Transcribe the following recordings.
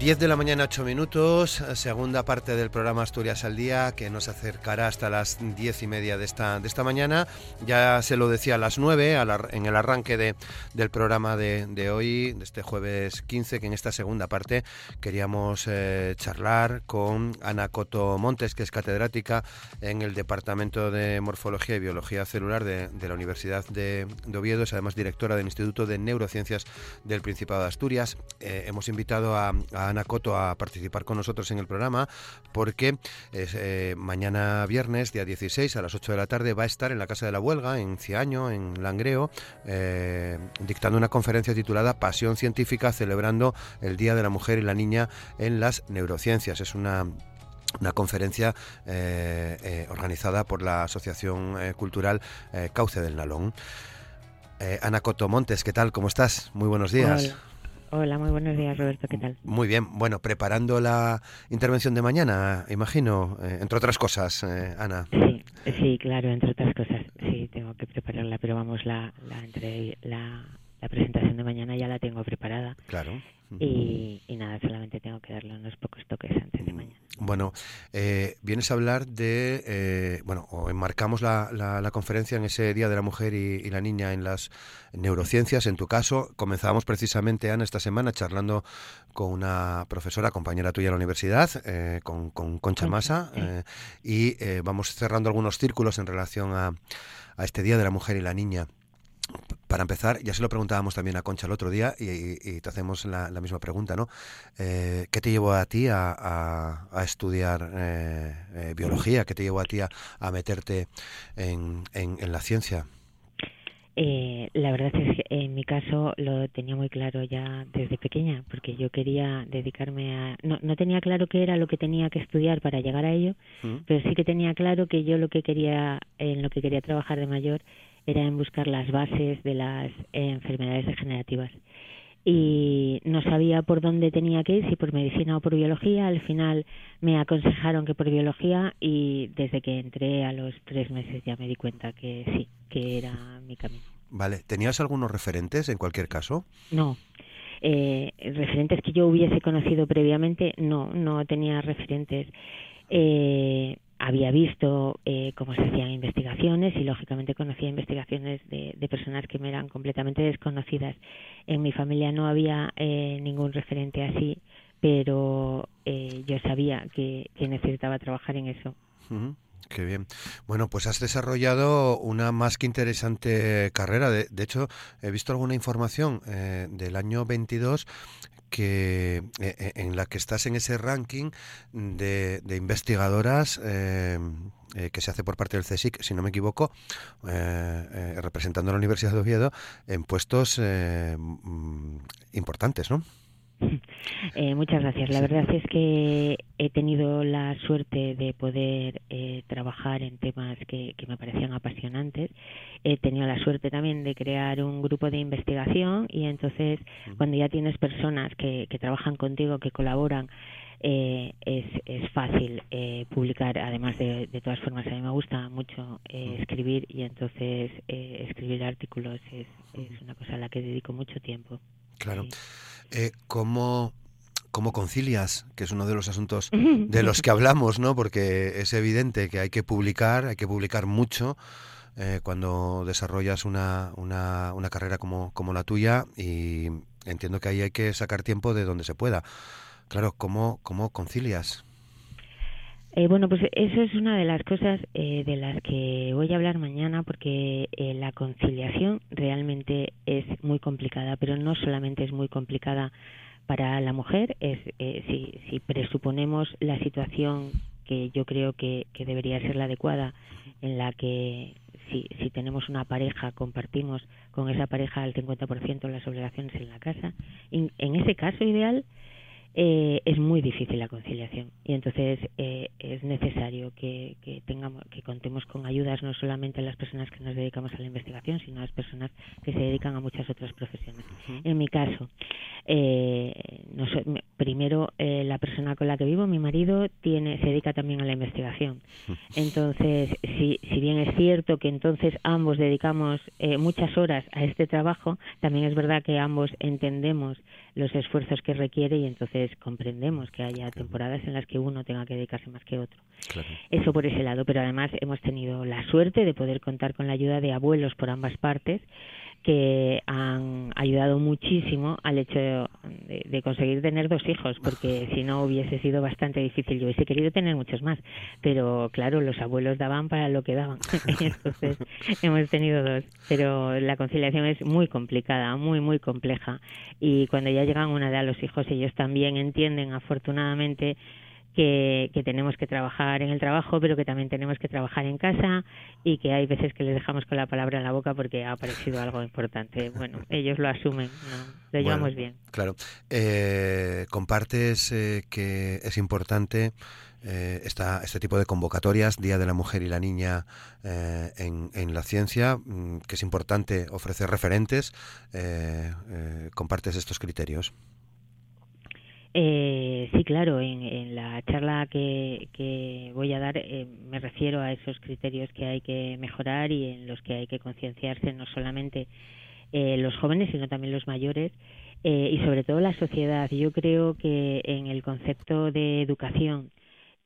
10 de la mañana, 8 minutos, segunda parte del programa Asturias al Día, que nos acercará hasta las 10 y media de esta, de esta mañana. Ya se lo decía a las 9, en el arranque de, del programa de, hoy, de este jueves 15, que en esta segunda parte queríamos eh, charlar con Ana Coto Montes, que es catedrática en el Departamento de Morfología y Biología Celular de, la Universidad de, Oviedo, es además directora del Instituto de Neurociencias del Principado de Asturias. Eh, hemos invitado a, a Ana Coto a participar con nosotros en el programa porque eh, mañana viernes, día 16, a las 8 de la tarde, va a estar en la Casa de la Huelga, en Ciaño, en Langreo, eh, dictando una conferencia titulada Pasión Científica, celebrando el Día de la Mujer y la Niña en las Neurociencias. Es una una conferencia eh, organizada por la Asociación Cultural Cauce del Nalón. Ana Coto Montes, ¿qué tal? ¿Cómo estás? Muy buenos días. Muy buenos días, Roberto. ¿Qué tal? Muy bien. Bueno, preparando la intervención de mañana, imagino, eh, entre otras cosas, eh, Ana. Sí, sí, claro, entre otras cosas. Sí, tengo que prepararla, pero vamos, la, la, entre, la, la presentación de mañana ya la tengo preparada. Claro. Y, nada, solamente tengo que darle unos pocos toques antes de mañana. Bueno, eh, vienes a hablar de, eh, bueno, o enmarcamos la, la, conferencia en ese Día de la Mujer y, la Niña en las neurociencias. En tu caso, comenzábamos precisamente, Ana, esta semana charlando con una profesora, compañera tuya de la universidad, eh, con, con Concha Masa, y vamos cerrando algunos círculos en relación a, a este Día de la Mujer y la Niña. Para empezar, ya se lo preguntábamos también a Concha el otro día y, te hacemos la, misma pregunta, ¿no? Eh, ¿Qué te llevó a ti a, estudiar eh, eh, biología? ¿Qué te llevó a ti a, meterte en, la ciencia? la verdad es que en mi caso lo tenía muy claro ya desde pequeña, porque yo quería dedicarme a... No, no tenía claro qué era lo que tenía que estudiar para llegar a ello, mm. pero sí que tenía claro que yo lo que quería, en lo que quería trabajar de mayor era en buscar las bases de las enfermedades degenerativas. Y no sabía por dónde tenía que ir, si por medicina o por biología. Al final me aconsejaron que por biología y desde que entré a los tres meses ya me di cuenta que sí, que era mi camino. Vale, ¿tenías algunos referentes en cualquier caso? No, eh, referentes que yo hubiese conocido previamente, no, no tenía referentes. Eh, había visto eh, cómo se hacían investigaciones y lógicamente conocía investigaciones de, personas que me eran completamente desconocidas. En mi familia no había eh, ningún referente así, pero eh, yo sabía que, necesitaba trabajar en eso. Qué bien. Bueno, pues has desarrollado una más que interesante carrera. De, de hecho, he visto alguna información del año 22 que eh, eh, en la que estás en ese ranking de, investigadoras eh, que se hace por parte del CSIC, si no me equivoco, representando a la Universidad de Oviedo en puestos mm, importantes, ¿no? Eh, muchas gracias. La verdad es que he tenido la suerte de poder eh, trabajar en temas que, me parecían apasionantes. He tenido la suerte también de crear un grupo de investigación y entonces cuando ya tienes personas que, trabajan contigo, que colaboran, eh, es, es fácil publicar. Además, de, de todas formas, a mí me gusta mucho escribir y entonces escribir artículos es, es una cosa a la que dedico mucho tiempo. Claro. Eh, ¿cómo, ¿Cómo concilias? Que es uno de los asuntos de los que hablamos, ¿no? Porque es evidente que hay que publicar, hay que publicar mucho eh, cuando desarrollas una, una, una carrera como, como la tuya y entiendo que ahí hay que sacar tiempo de donde se pueda. Claro, ¿cómo, cómo concilias? Eh, bueno, pues eso es una de las cosas eh, de las que voy a hablar mañana porque eh, la conciliación realmente es muy complicada, pero no solamente es muy complicada para la mujer, es si, si, presuponemos la situación que yo creo que, que debería ser la adecuada, en la que si, si tenemos una pareja, compartimos con esa pareja el 50% de las obligaciones en la casa, en ese caso ideal, eh, es muy difícil la conciliación. Y entonces eh, es necesario que, tengamos que contemos con ayudas no solamente a las personas que nos dedicamos a la investigación sino a las personas que se dedican a muchas otras profesiones. En mi caso eh, primero la persona con la que vivo mi marido tiene se dedica también a la investigación. Entonces si, si bien es cierto que entonces ambos dedicamos muchas horas a este trabajo también es verdad que ambos entendemos los esfuerzos que requiere y entonces comprendemos que haya temporadas en las que uno tenga que dedicarse más que otro. Eso por ese lado, pero además hemos tenido la suerte de poder contar con la ayuda de abuelos por ambas partes que han ayudado muchísimo al hecho de, conseguir tener dos hijos, porque si no hubiese sido bastante difícil. Yo hubiese querido tener muchos más, pero claro, los abuelos daban para lo que daban. Entonces hemos tenido dos, pero la conciliación es muy complicada, muy, muy compleja. Y cuando ya llegan una edad los hijos, ellos también entienden, afortunadamente, que, tenemos que trabajar en el trabajo, pero que también tenemos que trabajar en casa y que hay veces que les dejamos con la palabra en la boca porque ha aparecido algo importante. Bueno, ellos lo asumen, lo llevamos bien. Claro. Eh, compartes eh, que es importante eh, esta, este tipo de convocatorias, Día de la Mujer y la Niña eh, en, en, la ciencia, mm, que es importante ofrecer referentes. ¿Compartes estos criterios? Eh, sí, claro, en, la charla que, voy a dar eh, me refiero a esos criterios que hay que mejorar y en los que hay que concienciarse no solamente eh, los jóvenes, sino también los mayores y sobre todo la sociedad. Yo creo que en el concepto de educación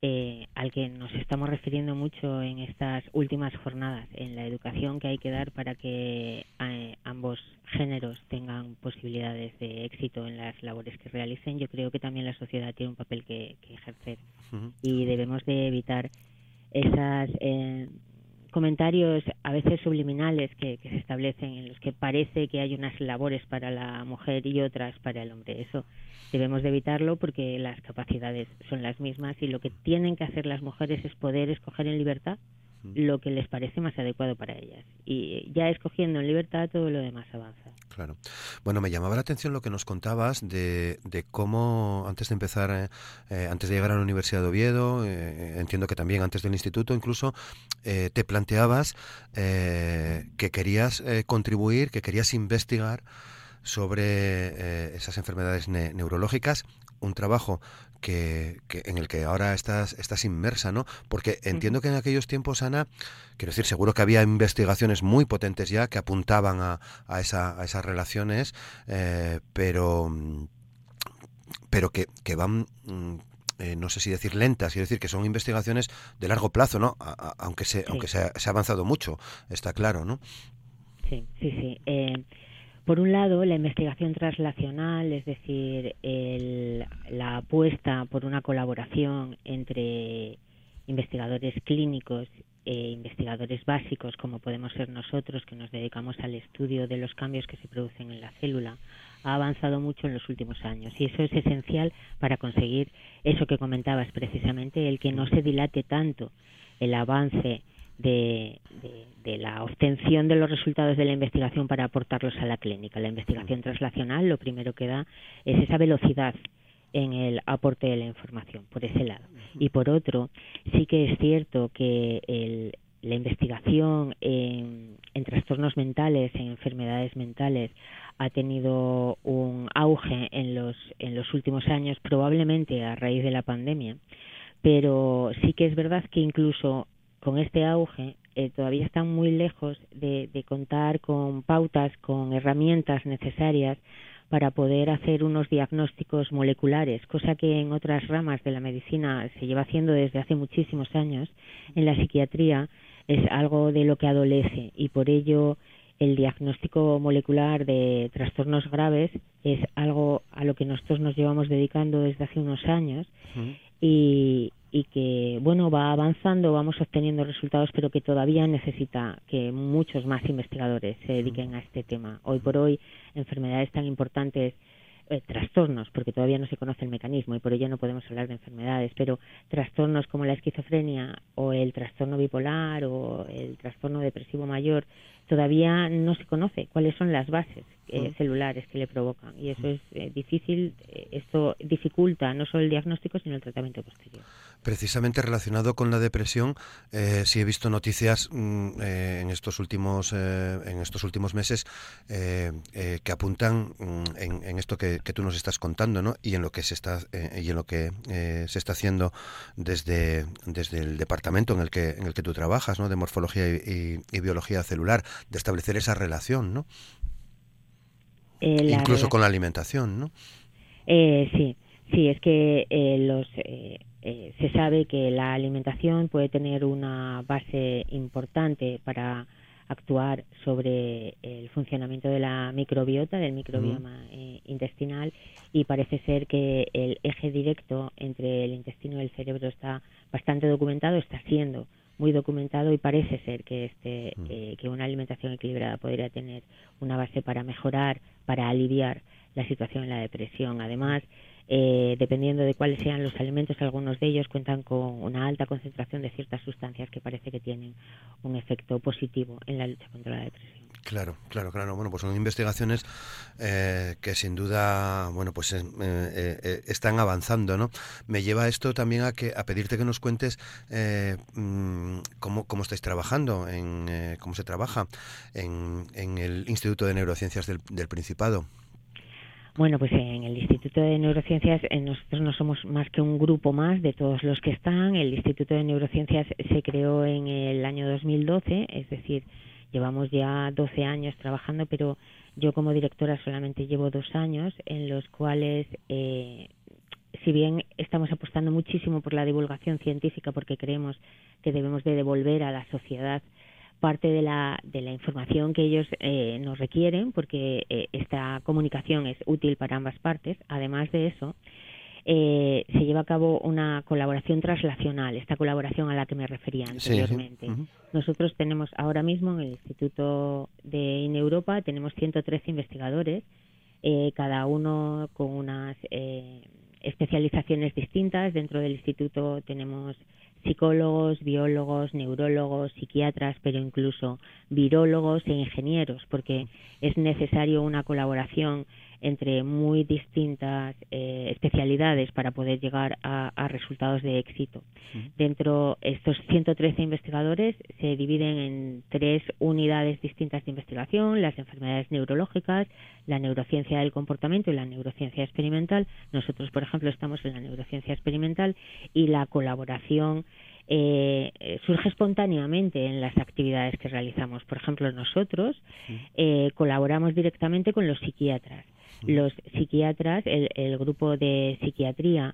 eh, al que nos estamos refiriendo mucho en estas últimas jornadas, en la educación que hay que dar para que eh, ambos géneros tengan posibilidades de éxito en las labores que realicen, yo creo que también la sociedad tiene un papel que, ejercer y debemos de evitar esas eh, comentarios a veces subliminales que, se establecen en los que parece que hay unas labores para la mujer y otras para el hombre. Eso debemos de evitarlo porque las capacidades son las mismas y lo que tienen que hacer las mujeres es poder escoger en libertad lo que les parece más adecuado para ellas. Y ya escogiendo en libertad todo lo demás avanza. Claro. Bueno, me llamaba la atención lo que nos contabas de, de cómo, antes de empezar, eh, eh, antes de llegar a la Universidad de Oviedo, eh, entiendo que también antes del instituto incluso, te planteabas que querías contribuir, que querías investigar sobre esas enfermedades neurológicas, un trabajo que, en el que ahora estás, estás inmersa, ¿no? Porque entiendo que en aquellos tiempos, Ana, quiero decir, seguro que había investigaciones muy potentes ya que apuntaban a, a, esa, a esas relaciones, eh, pero, pero que, que van... Mm, eh, no sé si decir lentas, quiero decir que son investigaciones de largo plazo, ¿no? aunque se, aunque se ha, se ha, avanzado mucho, está claro, ¿no? Sí, sí, sí. Eh, por un lado, la investigación translacional, es decir, la apuesta por una colaboración entre investigadores clínicos e investigadores básicos, como podemos ser nosotros, que nos dedicamos al estudio de los cambios que se producen en la célula, ha avanzado mucho en los últimos años. Y eso es esencial para conseguir eso que comentabas precisamente, el que no se dilate tanto el avance de, la obtención de los resultados de la investigación para aportarlos a la clínica. La investigación translacional lo primero que da es esa velocidad en el aporte de la información, por ese lado. Y por otro, sí que es cierto que la investigación en, en, trastornos mentales, en enfermedades mentales, ha tenido un auge en los, en los últimos años, probablemente a raíz de la pandemia, pero sí que es verdad que incluso con este auge eh, todavía están muy lejos de, contar con pautas, con herramientas necesarias para poder hacer unos diagnósticos moleculares, cosa que en otras ramas de la medicina se lleva haciendo desde hace muchísimos años. En la psiquiatría es algo de lo que adolece y por ello el diagnóstico molecular de trastornos graves es algo a lo que nosotros nos llevamos dedicando desde hace unos años y, y que bueno va avanzando, vamos obteniendo resultados, pero que todavía necesita que muchos más investigadores se dediquen a este tema. Hoy por hoy, enfermedades tan importantes eh, trastornos, porque todavía no se conoce el mecanismo y por ello no podemos hablar de enfermedades, pero trastornos como la esquizofrenia o el trastorno bipolar o el trastorno depresivo mayor todavía no se conoce cuáles son las bases eh, celulares que le provocan y eso es eh, difícil, eh, esto dificulta no solo el diagnóstico sino el tratamiento posterior. Precisamente relacionado con la depresión, sí he visto noticias mm, en estos últimos en estos últimos meses que apuntan mm, en, esto que, tú nos estás contando, ¿no? Y en lo que se está y en lo que se está haciendo desde desde el departamento en el que en el que tú trabajas, ¿no? De morfología y, y biología celular, de establecer esa relación, ¿no? Eh, Incluso con la alimentación, ¿no? Eh, sí, sí, es que eh, los, se sabe que la alimentación puede tener una base importante para actuar sobre el funcionamiento de la microbiota, del microbioma intestinal, y parece ser que el eje directo entre el intestino y el cerebro está bastante documentado, está siendo muy documentado y parece ser que este mm. que una alimentación equilibrada podría tener una base para mejorar para aliviar la situación en la depresión. Además, eh, dependiendo de cuáles sean los alimentos, algunos de ellos cuentan con una alta concentración de ciertas sustancias que parece que tienen un efecto positivo en la lucha contra la depresión. Claro, claro, claro. Bueno, pues son investigaciones eh, que sin duda, bueno, pues eh, están avanzando, ¿no? Me lleva esto también a que a pedirte que nos cuentes mm, cómo, cómo estáis trabajando, en cómo se trabaja en, en, el Instituto de Neurociencias del, del Principado. Bueno, pues en el Instituto de Neurociencias eh, nosotros no somos más que un grupo más de todos los que están. El Instituto de Neurociencias se creó en el año 2012, es decir, llevamos ya 12 años trabajando, pero yo como directora solamente llevo dos años en los cuales, eh, si bien estamos apostando muchísimo por la divulgación científica porque creemos que debemos de devolver a la sociedad parte de la, de la información que ellos eh, nos requieren, porque eh, esta comunicación es útil para ambas partes. Además de eso, eh, se lleva a cabo una colaboración translacional, esta colaboración a la que me refería anteriormente. Nosotros tenemos ahora mismo en el Instituto de INEUropa tenemos 113 investigadores, cada uno con unas especializaciones distintas. Dentro del instituto tenemos psicólogos, biólogos, neurólogos, psiquiatras, pero incluso virólogos e ingenieros, porque es necesario una colaboración entre muy distintas eh, especialidades para poder llegar a, resultados de éxito. Dentro estos 113 investigadores se dividen en tres unidades distintas de investigación: las enfermedades neurológicas, la neurociencia del comportamiento y la neurociencia experimental. Nosotros, por ejemplo, estamos en la neurociencia experimental y la colaboración eh, surge espontáneamente en las actividades que realizamos. Por ejemplo, nosotros eh, colaboramos directamente con los psiquiatras los psiquiatras, el, grupo de psiquiatría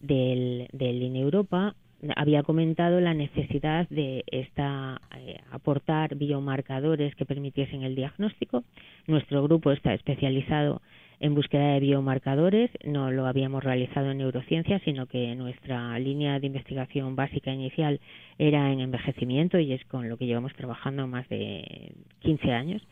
del, del INEUropa había comentado la necesidad de esta, eh, aportar biomarcadores que permitiesen el diagnóstico. Nuestro grupo está especializado en búsqueda de biomarcadores, no lo habíamos realizado en neurociencia, sino que nuestra línea de investigación básica inicial era en envejecimiento y es con lo que llevamos trabajando más de 15 años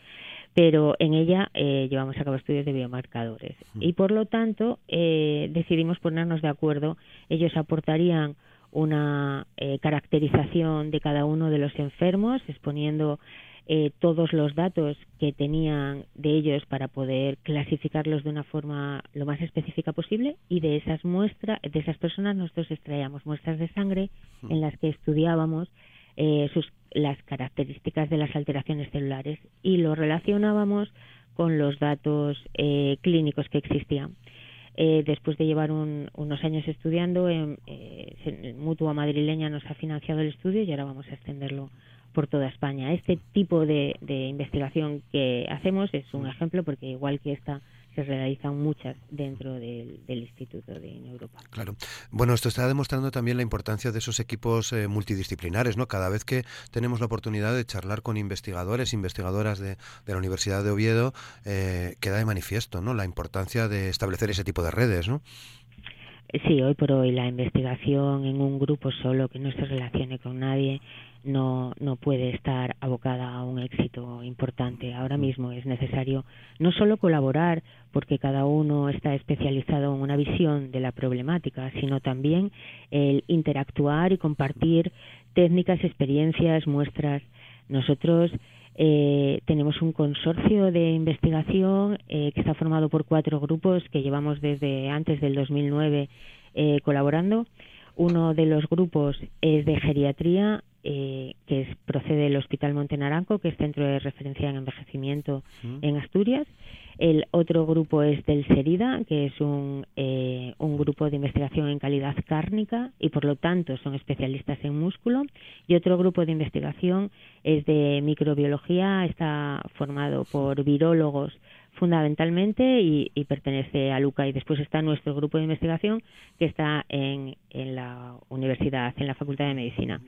pero en ella eh, llevamos a cabo estudios de biomarcadores y por lo tanto eh, decidimos ponernos de acuerdo. Ellos aportarían una eh, caracterización de cada uno de los enfermos, exponiendo todos los datos que tenían de ellos para poder clasificarlos de una forma lo más específica posible y de esas muestras, de esas personas nosotros extraíamos muestras de sangre en las que estudiábamos sus las características de las alteraciones celulares y lo relacionábamos con los datos eh, clínicos que existían. Eh, después de llevar unos años estudiando, en, eh, Mutua Madrileña nos ha financiado el estudio y ahora vamos a extenderlo por toda España. Este tipo de, de investigación que hacemos es un ejemplo porque igual que esta se realizan muchas dentro del, Instituto de Europa. Claro. Bueno, esto está demostrando también la importancia de esos equipos eh, multidisciplinares, ¿no? Cada vez que tenemos la oportunidad de charlar con investigadores, investigadoras de, la Universidad de Oviedo, eh, queda de manifiesto, ¿no? La importancia de establecer ese tipo de redes, ¿no? Sí, hoy por hoy la investigación en un grupo solo que no se relacione con nadie no, no puede estar abocada a un éxito importante. Ahora mm. mismo es necesario no solo colaborar porque cada uno está especializado en una visión de la problemática, sino también el interactuar y compartir técnicas, experiencias, muestras. Nosotros eh, tenemos un consorcio de investigación eh, que está formado por cuatro grupos que llevamos desde antes del 2009 eh, colaborando. Uno de los grupos es de geriatría, que es, procede del Hospital Monte Naranco, que es centro de referencia en envejecimiento en Asturias. El otro grupo es del SERIDA, que es un, eh, un grupo de investigación en calidad cárnica y por lo tanto son especialistas en músculo. Y otro grupo de investigación es de microbiología, está formado por virólogos fundamentalmente y, pertenece a LUCA. Y después está nuestro grupo de investigación que está en, en la universidad, en la Facultad de Medicina.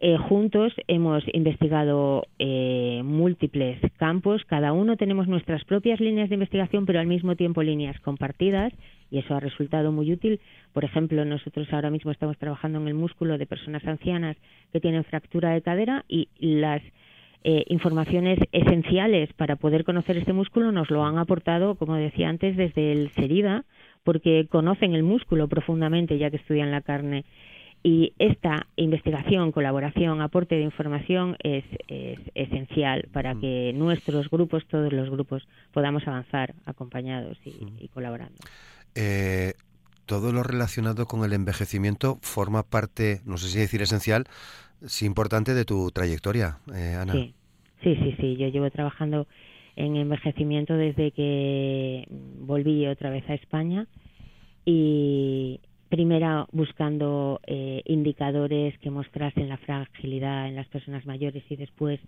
Eh, juntos hemos investigado eh, múltiples campos, cada uno tenemos nuestras propias líneas de investigación, pero al mismo tiempo líneas compartidas y eso ha resultado muy útil. Por ejemplo, nosotros ahora mismo estamos trabajando en el músculo de personas ancianas que tienen fractura de cadera y las eh, informaciones esenciales para poder conocer este músculo nos lo han aportado, como decía antes, desde el SERIDA, porque conocen el músculo profundamente ya que estudian la carne. Y esta investigación, colaboración, aporte de información es, esencial para mm. que nuestros grupos, todos los grupos, podamos avanzar acompañados y, mm. colaborando. Eh, todo lo relacionado con el envejecimiento forma parte, no sé si decir esencial, sí importante de tu trayectoria, eh, Ana. Sí. sí, sí. Yo llevo trabajando en envejecimiento desde que volví otra vez a España y primero buscando eh, indicadores que mostrasen la fragilidad en las personas mayores y después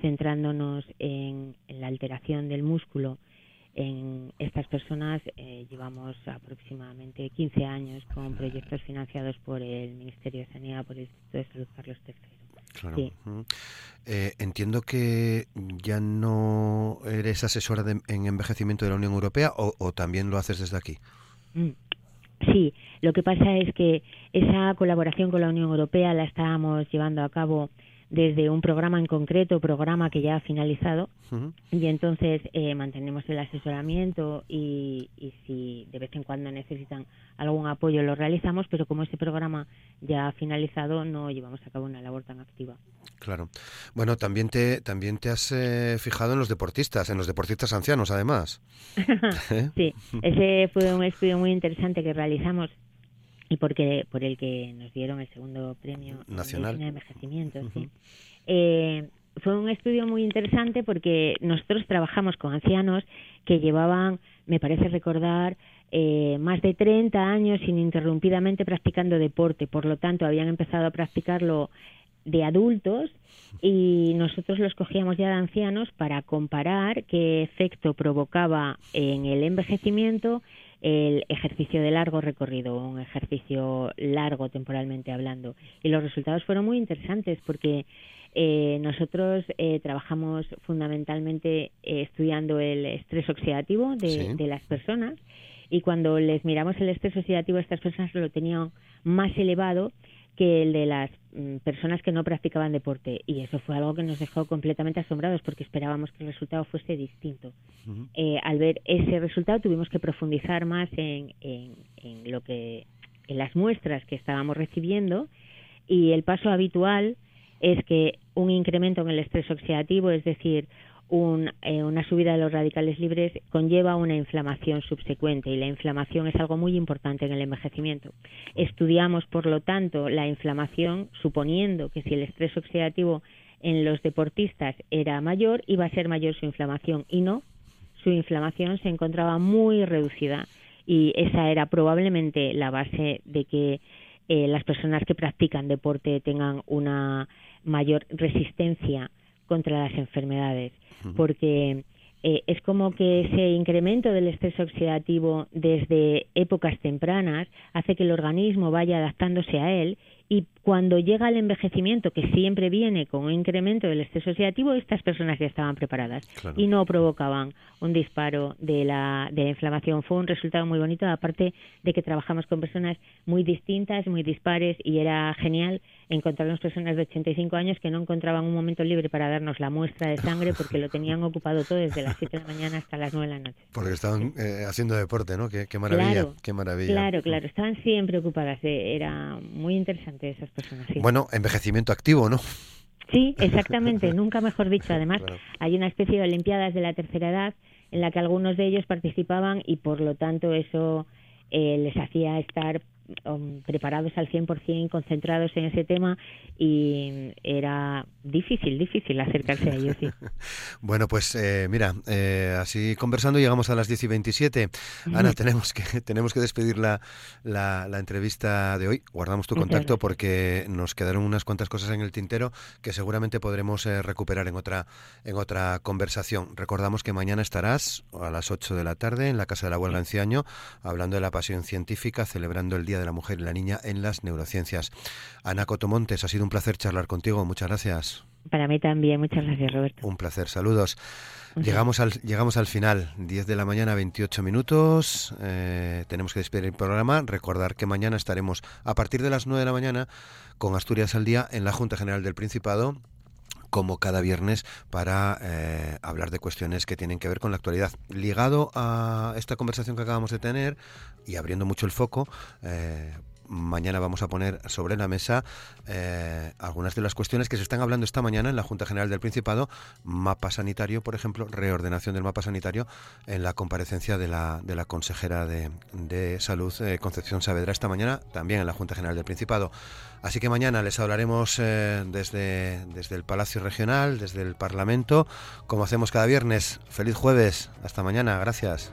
centrándonos en, la alteración del músculo en estas personas eh, llevamos aproximadamente 15 años con proyectos financiados por el Ministerio de Sanidad, por el Instituto de Salud Carlos III. Claro. Eh, entiendo que ya no eres asesora en envejecimiento de la Unión Europea o, también lo haces desde aquí. Mm. Sí, lo que pasa es que esa colaboración con la Unión Europea la estábamos llevando a cabo desde un programa en concreto, programa que ya ha finalizado, y entonces eh, mantenemos el asesoramiento y, si de vez en cuando necesitan algún apoyo lo realizamos, pero como ese programa ya ha finalizado no llevamos a cabo una labor tan activa. Claro. Bueno, también te también te has eh, fijado en los deportistas, en los deportistas ancianos, además. sí, ese fue un estudio muy interesante que realizamos y porque por el que nos dieron el segundo premio nacional. de envejecimiento. Eh, fue un estudio muy interesante porque nosotros trabajamos con ancianos que llevaban, me parece recordar, eh, más de 30 años ininterrumpidamente practicando deporte, por lo tanto habían empezado a practicarlo de adultos y nosotros los cogíamos ya de ancianos para comparar qué efecto provocaba en el envejecimiento el ejercicio de largo recorrido, un ejercicio largo temporalmente hablando. Y los resultados fueron muy interesantes porque eh, nosotros eh, trabajamos fundamentalmente eh, estudiando el estrés oxidativo de, de, las personas y cuando les miramos el estrés oxidativo estas personas lo tenían más elevado que el de las mm, personas que no practicaban deporte. Y eso fue algo que nos dejó completamente asombrados porque esperábamos que el resultado fuese distinto. Eh, al ver ese resultado tuvimos que profundizar más en, en, en, lo que en las muestras que estábamos recibiendo. Y el paso habitual es que un incremento en el estrés oxidativo, es decir, eh, una subida de los radicales libres conlleva una inflamación subsecuente y la inflamación es algo muy importante en el envejecimiento. Estudiamos, por lo tanto, la inflamación suponiendo que si el estrés oxidativo en los deportistas era mayor, iba a ser mayor su inflamación y no, su inflamación se encontraba muy reducida y esa era probablemente la base de que eh, las personas que practican deporte tengan una mayor resistencia contra las enfermedades, porque eh, es como que ese incremento del estrés oxidativo desde épocas tempranas hace que el organismo vaya adaptándose a él y cuando llega el envejecimiento, que siempre viene con un incremento del estrés oxidativo, estas personas ya estaban preparadas y no provocaban un disparo de la, de la inflamación. Fue un resultado muy bonito, aparte de que trabajamos con personas muy distintas, muy dispares, y era genial encontrarnos personas de 85 años que no encontraban un momento libre para darnos la muestra de sangre porque lo tenían ocupado todo desde las 7 de la mañana hasta las 9 de la noche. Porque estaban eh, haciendo deporte, ¿no? Qué, maravilla, claro, qué maravilla. Claro, claro, estaban siempre ocupadas, eh, era muy interesante esas personas. Bueno, envejecimiento activo, ¿no? Sí, exactamente, nunca mejor dicho. Además, hay una especie de Olimpiadas de la tercera edad en la que algunos de ellos participaban y por lo tanto eso eh, les hacía estar Um, preparados al 100%, concentrados en ese tema y era difícil, difícil acercarse a ellos. Sí. bueno, pues eh, mira, eh, así conversando llegamos a las 10 y 27. Ana, tenemos que, tenemos que despedir la, la, entrevista de hoy. Guardamos tu contacto porque nos quedaron unas cuantas cosas en el tintero que seguramente podremos eh, recuperar en otra, en otra conversación. Recordamos que mañana estarás a las 8 de la tarde en la Casa de la Huelga en Ciaño hablando de la pasión científica, celebrando el Día de la Mujer y la Niña en las Neurociencias. Ana Cotomontes, ha sido un placer charlar contigo. Muchas gracias. Para mí también. Muchas gracias, Roberto. Un placer. Saludos. Llegamos al, llegamos al final, 10 de la mañana, 28 minutos. Eh, tenemos que despedir el programa. Recordar que mañana estaremos a partir de las 9 de la mañana con Asturias al Día en la Junta General del Principado como cada viernes para eh, hablar de cuestiones que tienen que ver con la actualidad. Ligado a esta conversación que acabamos de tener y abriendo mucho el foco, eh, mañana vamos a poner sobre la mesa eh, algunas de las cuestiones que se están hablando esta mañana en la Junta General del Principado, mapa sanitario, por ejemplo, reordenación del mapa sanitario en la comparecencia de la, consejera de, Salud, eh, Concepción Saavedra, esta mañana también en la Junta General del Principado. Así que mañana les hablaremos eh, desde el Palacio Regional, desde el Parlamento, como hacemos cada viernes. Feliz jueves, hasta mañana, gracias.